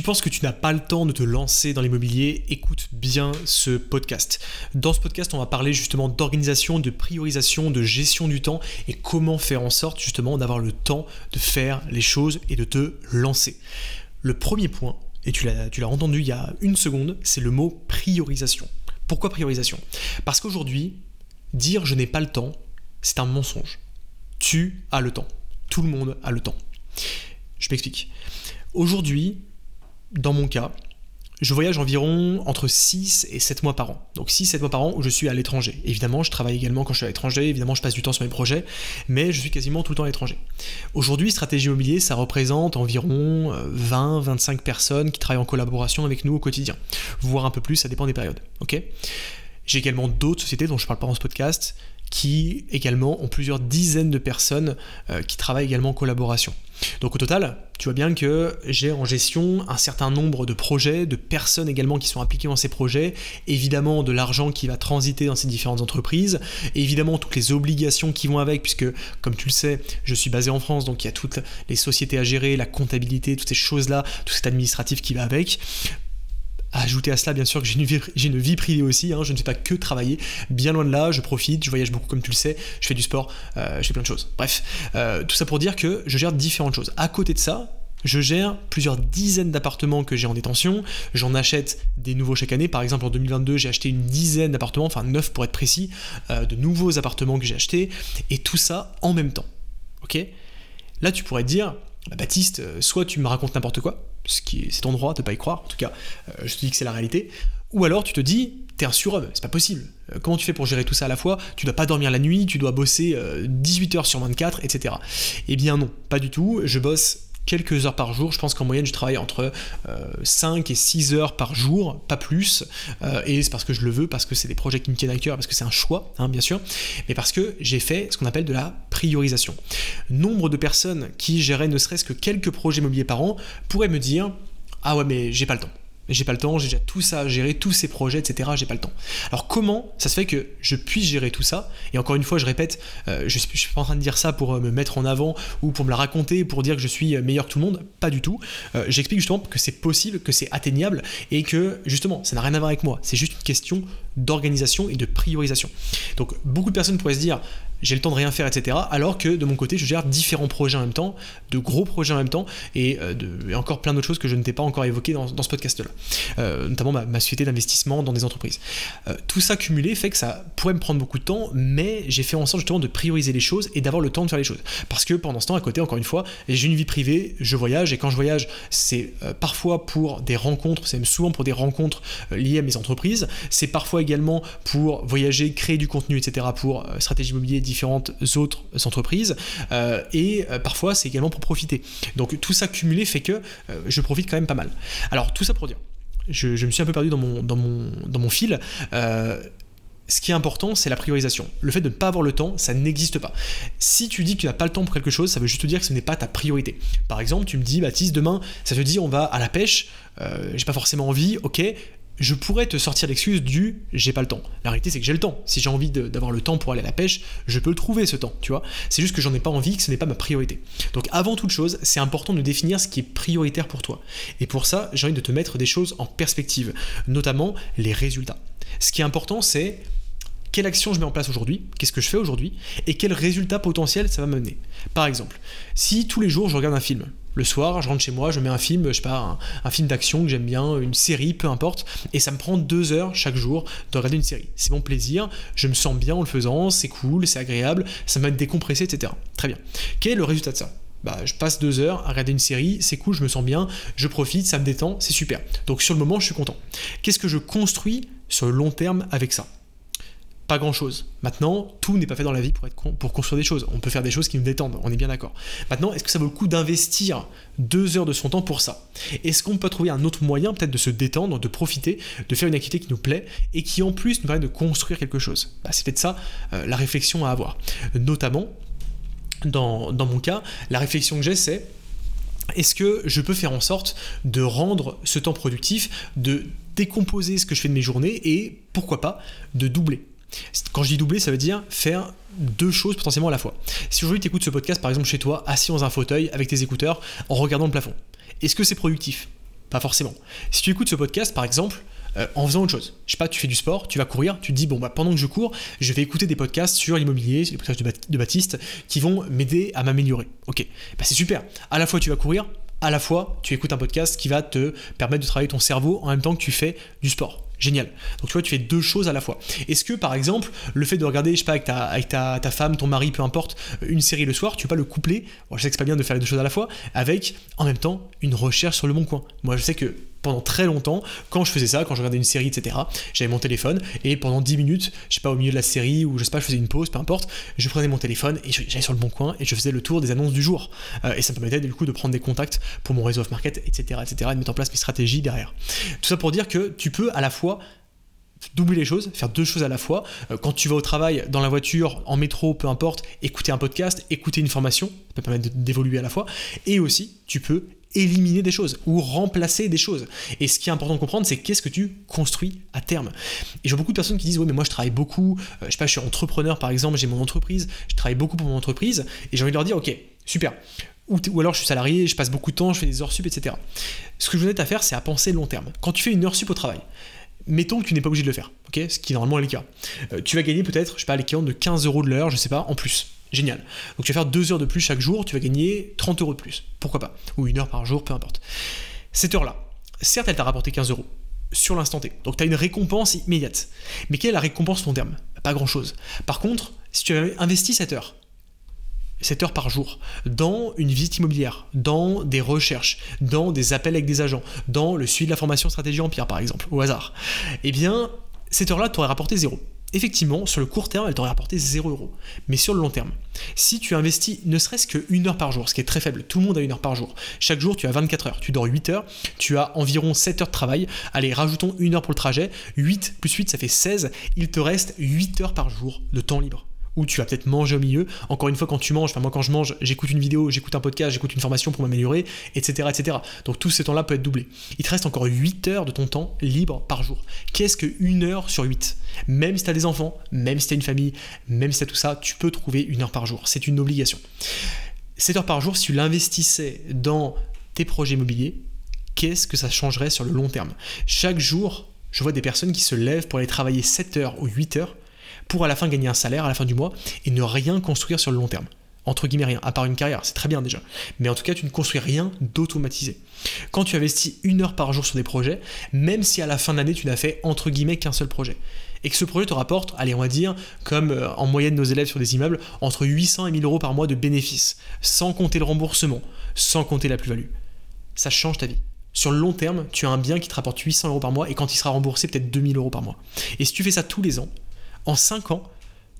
tu penses que tu n'as pas le temps de te lancer dans l'immobilier, écoute bien ce podcast. Dans ce podcast, on va parler justement d'organisation, de priorisation, de gestion du temps et comment faire en sorte justement d'avoir le temps de faire les choses et de te lancer. Le premier point, et tu l'as entendu il y a une seconde, c'est le mot priorisation. Pourquoi priorisation? Parce qu'aujourd'hui, dire je n'ai pas le temps, c'est un mensonge. Tu as le temps. Tout le monde a le temps. Je m'explique. Aujourd'hui, dans mon cas, je voyage environ entre 6 et 7 mois par an. Donc 6-7 mois par an où je suis à l'étranger. Évidemment, je travaille également quand je suis à l'étranger, évidemment, je passe du temps sur mes projets, mais je suis quasiment tout le temps à l'étranger. Aujourd'hui, Stratégie Immobilier, ça représente environ 20-25 euh, personnes qui travaillent en collaboration avec nous au quotidien. Voire un peu plus, ça dépend des périodes. J'ai également d'autres sociétés dont je ne parle pas dans ce podcast qui également ont plusieurs dizaines de personnes euh, qui travaillent également en collaboration. Donc au total, tu vois bien que j'ai en gestion un certain nombre de projets, de personnes également qui sont impliquées dans ces projets, évidemment de l'argent qui va transiter dans ces différentes entreprises, évidemment toutes les obligations qui vont avec, puisque comme tu le sais, je suis basé en France, donc il y a toutes les sociétés à gérer, la comptabilité, toutes ces choses-là, tout cet administratif qui va avec ajouter à cela, bien sûr, que j'ai une, vie, privée aussi. Hein. je ne fais pas que travailler. Bien loin de là, je profite, je voyage beaucoup, comme tu le sais. Je fais du sport, euh, je fais plein de choses. Bref, euh, tout ça pour dire que je gère différentes choses. À côté de ça, je gère plusieurs dizaines d'appartements que j'ai en détention. J'en achète des nouveaux chaque année. Par exemple, en 2022, j'ai acheté une dizaine d'appartements, enfin neuf pour être précis, euh, de nouveaux appartements que j'ai achetés. Et tout ça en même temps. Ok? Là, tu pourrais te dire, bah, Baptiste, soit tu me racontes n'importe quoi, c'est ton droit de pas y croire, en tout cas, euh, je te dis que c'est la réalité. Ou alors tu te dis, t'es un surhomme, c'est pas possible. Euh, comment tu fais pour gérer tout ça à la fois? Tu dois pas dormir la nuit, tu dois bosser 18 euh, heures sur 24, etc. Eh bien non, pas du tout. Je bosse quelques heures par jour. Je pense qu'en moyenne, je travaille entre 5 euh, et 6 heures par jour, pas plus. Euh, et c'est parce que je le veux, parce que c'est des projets qui me tiennent à cœur, parce que c'est un choix, hein, bien sûr, mais parce que j'ai fait ce qu'on appelle de la priorisation. Nombre de personnes qui géraient ne serait-ce que quelques projets immobiliers par an pourraient me dire Ah ouais, mais j'ai pas le temps j'ai pas le temps, j'ai déjà tout ça à gérer, tous ces projets, etc. J'ai pas le temps. Alors comment ça se fait que je puisse gérer tout ça? Et encore une fois, je répète, euh, je, je, suis pas en train de dire ça pour euh, me mettre en avant ou pour me la raconter, pour dire que je suis euh, meilleur que tout le monde, pas du tout. J'explique justement que c'est possible, que c'est atteignable et que justement, ça n'a rien à voir avec moi. C'est juste une question d'organisation et de priorisation. Donc beaucoup de personnes pourraient se dire, j'ai le temps de rien faire, etc. Alors que de mon côté, je gère différents projets en même temps, de gros projets en même temps, et, euh, encore plein d'autres choses que je ne t'ai pas encore évoquées dans, ce podcast-là. Euh, notamment ma, société d'investissement dans des entreprises. Euh, tout ça cumulé fait que ça pourrait me prendre beaucoup de temps, mais j'ai fait en sorte justement de prioriser les choses et d'avoir le temps de faire les choses. Parce que pendant ce temps, à côté, encore une fois, j'ai une vie privée, je voyage, et quand je voyage, c'est parfois pour des rencontres, c'est même souvent pour des rencontres liées à mes entreprises, c'est parfois également pour voyager, créer du contenu, etc. pour stratégie immobilière différentes autres entreprises euh, et euh, parfois c'est également pour profiter. Donc tout ça cumulé fait que euh, je profite quand même pas mal. Alors tout ça pour dire, je, me suis un peu perdu dans mon, dans mon, dans mon fil ce qui est important, c'est la priorisation. Le fait de ne pas avoir le temps, ça n'existe pas. Si tu dis que tu n'as pas le temps pour quelque chose, ça veut juste dire que ce n'est pas ta priorité. Par exemple, tu me dis, Baptiste, demain, ça te dit, on va à la pêche, j'ai pas forcément envie, ok, je pourrais te sortir l'excuse du j'ai pas le temps. La réalité, c'est que j'ai le temps. Si j'ai envie d'avoir le temps pour aller à la pêche, je peux le trouver ce temps, tu vois. C'est juste que j'en ai pas envie, que ce n'est pas ma priorité. Donc, avant toute chose, c'est important de définir ce qui est prioritaire pour toi. Et pour ça, j'ai envie de te mettre des choses en perspective, notamment les résultats. Ce qui est important, c'est quelle action je mets en place aujourd'hui, qu'est-ce que je fais aujourd'hui, et quel résultat potentiel ça va me mener. Par exemple, si tous les jours je regarde un film, le soir, je rentre chez moi, je mets un film, je sais pas, un, film d'action que j'aime bien, une série, peu importe, et ça me prend deux heures chaque jour de regarder une série. C'est mon plaisir, je me sens bien en le faisant, c'est cool, c'est agréable, ça m'a décompressé, etc. Très bien. Quel est le résultat de ça? Bah, je passe deux heures à regarder une série, c'est cool, je me sens bien, je profite, ça me détend, c'est super. Donc sur le moment, je suis content. Qu'est-ce que je construis sur le long terme avec ça? Pas grand chose. Maintenant, tout n'est pas fait dans la vie pour, être pour construire des choses. On peut faire des choses qui nous détendent, on est bien d'accord. Maintenant, est-ce que ça vaut le coup d'investir deux heures de son temps pour ça? Est-ce qu'on peut trouver un autre moyen peut-être de se détendre, de profiter, de faire une activité qui nous plaît et qui en plus nous permet de construire quelque chose? Bah, C'est peut-être ça euh, la réflexion à avoir. Notamment, dans, dans mon cas, la réflexion que j'ai, c'est est-ce que je peux faire en sorte de rendre ce temps productif, de décomposer ce que je fais de mes journées et pourquoi pas de doubler? Quand je dis doubler, ça veut dire faire deux choses potentiellement à la fois. Si aujourd'hui tu écoutes ce podcast par exemple chez toi, assis dans un fauteuil avec tes écouteurs, en regardant le plafond, est-ce que c'est productif? Pas forcément. Si tu écoutes ce podcast, par exemple, euh, en faisant autre chose. Je sais pas, tu fais du sport, tu vas courir, tu te dis, bon, bah, pendant que je cours, je vais écouter des podcasts sur l'immobilier, les podcasts de, Baptiste, qui vont m'aider à m'améliorer. Ok, bah, c'est super. À la fois, tu vas courir, à la fois, tu écoutes un podcast qui va te permettre de travailler ton cerveau en même temps que tu fais du sport. Génial. Donc tu vois, tu fais deux choses à la fois. Est-ce que par exemple, le fait de regarder, je sais pas, avec ta, femme, ton mari, peu importe, une série le soir, tu peux pas le coupler, je sais que c'est pas bien de faire les deux choses à la fois, avec en même temps une recherche sur le bon coin. Moi je sais que pendant très longtemps, quand je faisais ça, quand je regardais une série, etc., j'avais mon téléphone et pendant 10 minutes, je sais pas, au milieu de la série ou je sais pas, je faisais une pause, peu importe, je prenais mon téléphone et j'allais sur le bon coin et je faisais le tour des annonces du jour. Euh, et ça me permettait du coup de prendre des contacts pour mon réseau off-market, etc., etc., et de mettre en place mes stratégies derrière. Tout ça pour dire que tu peux à la fois doubler les choses, faire deux choses à la fois. Euh, quand tu vas au travail, dans la voiture, en métro, peu importe, écouter un podcast, écouter une formation, ça peut permettre d'évoluer à la fois. Et aussi, tu peux éliminer des choses ou remplacer des choses. Et ce qui est important de comprendre, c'est qu'est-ce que tu construis à terme. Et j'ai beaucoup de personnes qui disent, oui, mais moi je travaille beaucoup, euh, je sais pas, je suis entrepreneur par exemple, j'ai mon entreprise, je travaille beaucoup pour mon entreprise, et j'ai envie de leur dire, ok, super. Ou, ou, alors je suis salarié, je passe beaucoup de temps, je fais des heures sup, etc. Ce que je vous invite à faire, c'est à penser long terme. Quand tu fais une heure sup au travail, mettons que tu n'es pas obligé de le faire, ok? Ce qui normalement est le cas. Euh, tu vas gagner peut-être, je sais pas, l'équivalent de 15 euros de l'heure, je sais pas, en plus. Génial. Donc tu vas faire deux heures de plus chaque jour, tu vas gagner 30 euros de plus. Pourquoi pas? Ou une heure par jour, peu importe. Cette heure-là, certes, elle t'a rapporté 15 euros sur l'instant T. Donc tu as une récompense immédiate. Mais quelle est la récompense long terme? Pas grand-chose. Par contre, si tu avais investi cette heure, 7 heures par jour dans une visite immobilière, dans des recherches, dans des appels avec des agents, dans le suivi de la formation stratégie empire par exemple, au hasard, eh bien, cette heure-là t'aurait rapporté zéro. Effectivement, sur le court terme, elle t'aurait rapporté 0 euros. Mais sur le long terme, si tu investis ne serait-ce qu'une heure par jour, ce qui est très faible, tout le monde a une heure par jour. Chaque jour, tu as 24 heures, tu dors 8 heures, tu as environ 7 heures de travail. Allez, rajoutons une heure pour le trajet. 8 plus 8, ça fait 16. Il te reste 8 heures par jour de temps libre tu vas peut-être manger au milieu. Encore une fois, quand tu manges, enfin moi quand je mange, j'écoute une vidéo, j'écoute un podcast, j'écoute une formation pour m'améliorer, etc., etc. Donc tout ce temps-là peut être doublé. Il te reste encore 8 heures de ton temps libre par jour. Qu'est-ce que une heure sur 8 Même si tu as des enfants, même si tu as une famille, même si tu as tout ça, tu peux trouver une heure par jour. C'est une obligation. 7 heures par jour, si tu l'investissais dans tes projets immobiliers, qu'est-ce que ça changerait sur le long terme? Chaque jour, je vois des personnes qui se lèvent pour aller travailler 7 heures ou 8 heures pour à la fin gagner un salaire à la fin du mois et ne rien construire sur le long terme. Entre guillemets rien, à part une carrière, c'est très bien déjà. Mais en tout cas, tu ne construis rien d'automatisé. Quand tu investis une heure par jour sur des projets, même si à la fin de l'année tu n'as fait entre guillemets qu'un seul projet, et que ce projet te rapporte, allez, on va dire, comme euh, en moyenne nos élèves sur des immeubles, entre 800 et 1000 euros par mois de bénéfices, sans compter le remboursement, sans compter la plus-value. Ça change ta vie. Sur le long terme, tu as un bien qui te rapporte 800 euros par mois et quand il sera remboursé, peut-être 2000 euros par mois. Et si tu fais ça tous les ans, en 5 ans,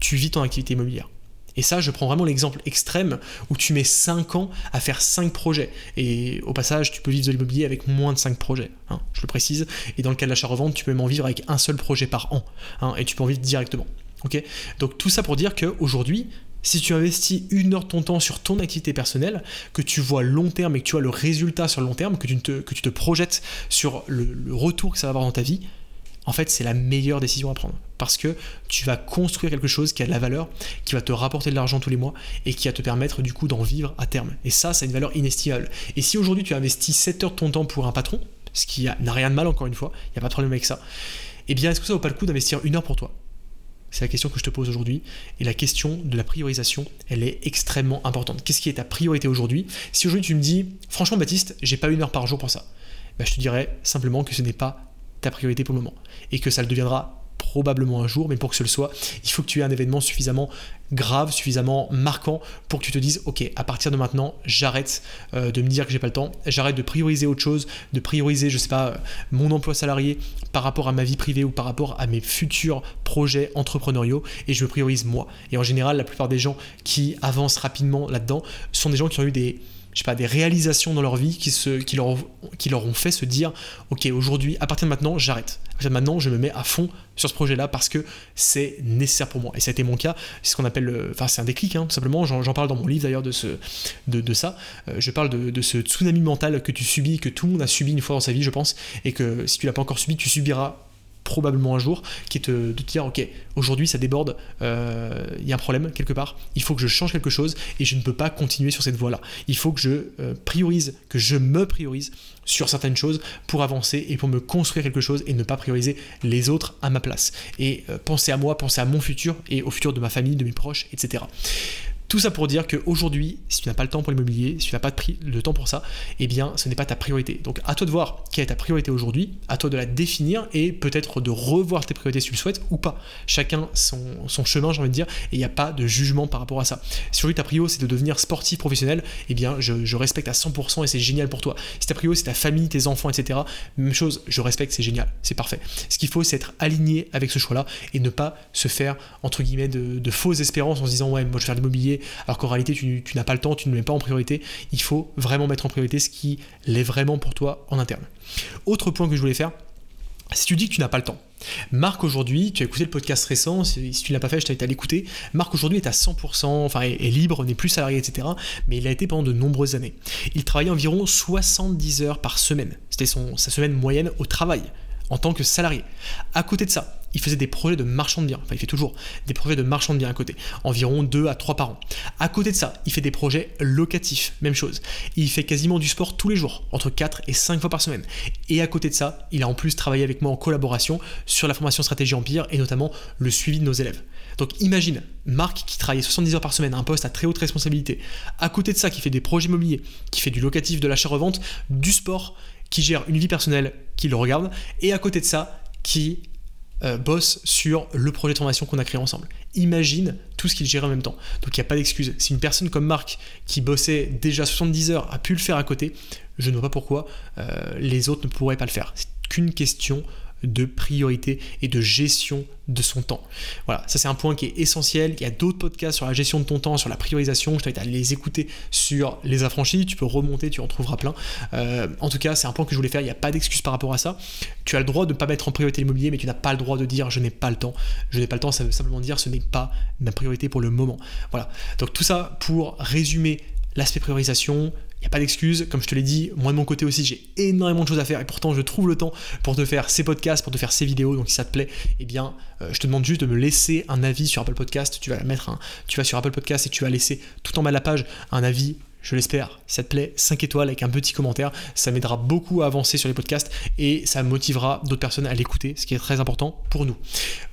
tu vis ton activité immobilière. Et ça, je prends vraiment l'exemple extrême où tu mets 5 ans à faire 5 projets. Et au passage, tu peux vivre de l'immobilier avec moins de 5 projets, hein, je le précise. Et dans le cas de l'achat-revente, tu peux même en vivre avec un seul projet par an. Hein, et tu peux en vivre directement. Donc tout ça pour dire qu'aujourd'hui, si tu investis une heure de ton temps sur ton activité personnelle, que tu vois long terme et que tu vois le résultat sur le long terme, que tu te, que projettes sur le retour que ça va avoir dans ta vie, en fait, c'est la meilleure décision à prendre. Parce que tu vas construire quelque chose qui a de la valeur, qui va te rapporter de l'argent tous les mois et qui va te permettre du coup d'en vivre à terme. Et ça, c'est une valeur inestimable. Et si aujourd'hui tu investis 7 heures de ton temps pour un patron, ce qui n'a rien de mal encore une fois, il n'y a pas de problème avec ça, eh bien, est-ce que ça vaut pas le coup d'investir une heure pour toi? C'est la question que je te pose aujourd'hui. Et la question de la priorisation, elle est extrêmement importante. Qu'est-ce qui est ta priorité aujourd'hui? Si aujourd'hui tu me dis, franchement Baptiste, j'ai pas une heure par jour pour ça, bah, je te dirais simplement que ce n'est pas ta priorité pour le moment. Et que ça le deviendra probablement un jour, mais pour que ce le soit, il faut que tu aies un événement suffisamment grave, suffisamment marquant pour que tu te dises, ok, à partir de maintenant, j'arrête euh, de me dire que j'ai pas le temps, j'arrête de prioriser autre chose, de prioriser, je sais pas, mon emploi salarié par rapport à ma vie privée ou par rapport à mes futurs projets entrepreneuriaux, et je me priorise moi. Et en général, la plupart des gens qui avancent rapidement là-dedans sont des gens qui ont eu des je sais pas, des réalisations dans leur vie qui, se, qui, leur, ont fait se dire Ok, aujourd'hui, à partir de maintenant, j'arrête. À partir de maintenant, je me mets à fond sur ce projet-là parce que c'est nécessaire pour moi. Et ça a été mon cas. C'est ce qu'on appelle. Enfin, c'est un déclic, hein, tout simplement. J'en parle dans mon livre d'ailleurs de, de ça. Euh, je parle de, de, ce tsunami mental que tu subis, que tout le monde a subi une fois dans sa vie, je pense. Et que si tu l'as pas encore subi, tu subiras probablement un jour, qui est de, te dire, ok, aujourd'hui ça déborde, euh, il y a un problème quelque part, il faut que je change quelque chose et je ne peux pas continuer sur cette voie-là. Il faut que je euh, priorise, que je me priorise sur certaines choses pour avancer et pour me construire quelque chose et ne pas prioriser les autres à ma place. Et euh, penser à moi, penser à mon futur et au futur de ma famille, de mes proches, etc. Tout ça pour dire qu'aujourd'hui, si tu n'as pas le temps pour l'immobilier, si tu n'as pas le temps pour ça, eh bien, ce n'est pas ta priorité. Donc, à toi de voir quelle est ta priorité aujourd'hui, à toi de la définir et peut-être de revoir tes priorités si tu le souhaites ou pas. Chacun son, chemin, j'ai envie de dire, et il n'y a pas de jugement par rapport à ça. Si aujourd'hui ta priorité c'est de devenir sportif professionnel, eh bien, je, respecte à 100% et c'est génial pour toi. Si ta priorité c'est ta famille, tes enfants, etc., même chose, je respecte, c'est génial, c'est parfait. Ce qu'il faut, c'est être aligné avec ce choix-là et ne pas se faire, entre guillemets, de, de fausses espérances en se disant, ouais, moi je vais faire l'immobilier alors qu'en réalité tu, n'as pas le temps, tu ne le mets pas en priorité. Il faut vraiment mettre en priorité ce qui l'est vraiment pour toi en interne. Autre point que je voulais faire, si tu dis que tu n'as pas le temps, Marc aujourd'hui, tu as écouté le podcast récent, si, tu ne l'as pas fait, je t'invite à l'écouter. Marc aujourd'hui est à 100%, enfin est, libre, n'est plus salarié, etc. Mais il a été pendant de nombreuses années. Il travaillait environ 70 heures par semaine. C'était sa semaine moyenne au travail en tant que salarié. À côté de ça, il faisait des projets de marchand de biens, enfin il fait toujours des projets de marchand de biens à côté, environ 2 à 3 par an. À côté de ça, il fait des projets locatifs, même chose. Il fait quasiment du sport tous les jours, entre 4 et 5 fois par semaine. Et à côté de ça, il a en plus travaillé avec moi en collaboration sur la formation stratégie empire et notamment le suivi de nos élèves. Donc imagine Marc qui travaille 70 heures par semaine, un poste à très haute responsabilité. À côté de ça, qui fait des projets immobiliers, qui fait du locatif, de l'achat-revente, du sport, qui gère une vie personnelle, qui le regarde, et à côté de ça, qui euh, bosse sur le projet de formation qu'on a créé ensemble. Imagine tout ce qu'il gère en même temps. Donc il n'y a pas d'excuse. Si une personne comme Marc, qui bossait déjà 70 heures, a pu le faire à côté, je ne vois pas pourquoi euh, les autres ne pourraient pas le faire. C'est qu'une question de priorité et de gestion de son temps. Voilà, ça c'est un point qui est essentiel. Il y a d'autres podcasts sur la gestion de ton temps, sur la priorisation. Je t'invite à les écouter sur les affranchis. Tu peux remonter, tu en trouveras plein. Euh, en tout cas, c'est un point que je voulais faire. Il n'y a pas d'excuse par rapport à ça. Tu as le droit de ne pas mettre en priorité l'immobilier, mais tu n'as pas le droit de dire je n'ai pas le temps. Je n'ai pas le temps, ça veut simplement dire ce n'est pas ma priorité pour le moment. Voilà. Donc tout ça pour résumer l'aspect priorisation, n'y a pas d'excuse. Comme je te l'ai dit, moi de mon côté aussi, j'ai énormément de choses à faire et pourtant je trouve le temps pour te faire ces podcasts, pour te faire ces vidéos. Donc si ça te plaît, eh bien, euh, je te demande juste de me laisser un avis sur Apple Podcast. Tu vas mettre tu vas sur Apple Podcast et tu vas laisser tout en bas de la page un avis je l'espère. Ça te plaît, 5 étoiles avec un petit commentaire, ça m'aidera beaucoup à avancer sur les podcasts et ça motivera d'autres personnes à l'écouter, ce qui est très important pour nous.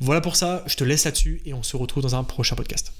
Voilà pour ça, je te laisse là-dessus et on se retrouve dans un prochain podcast.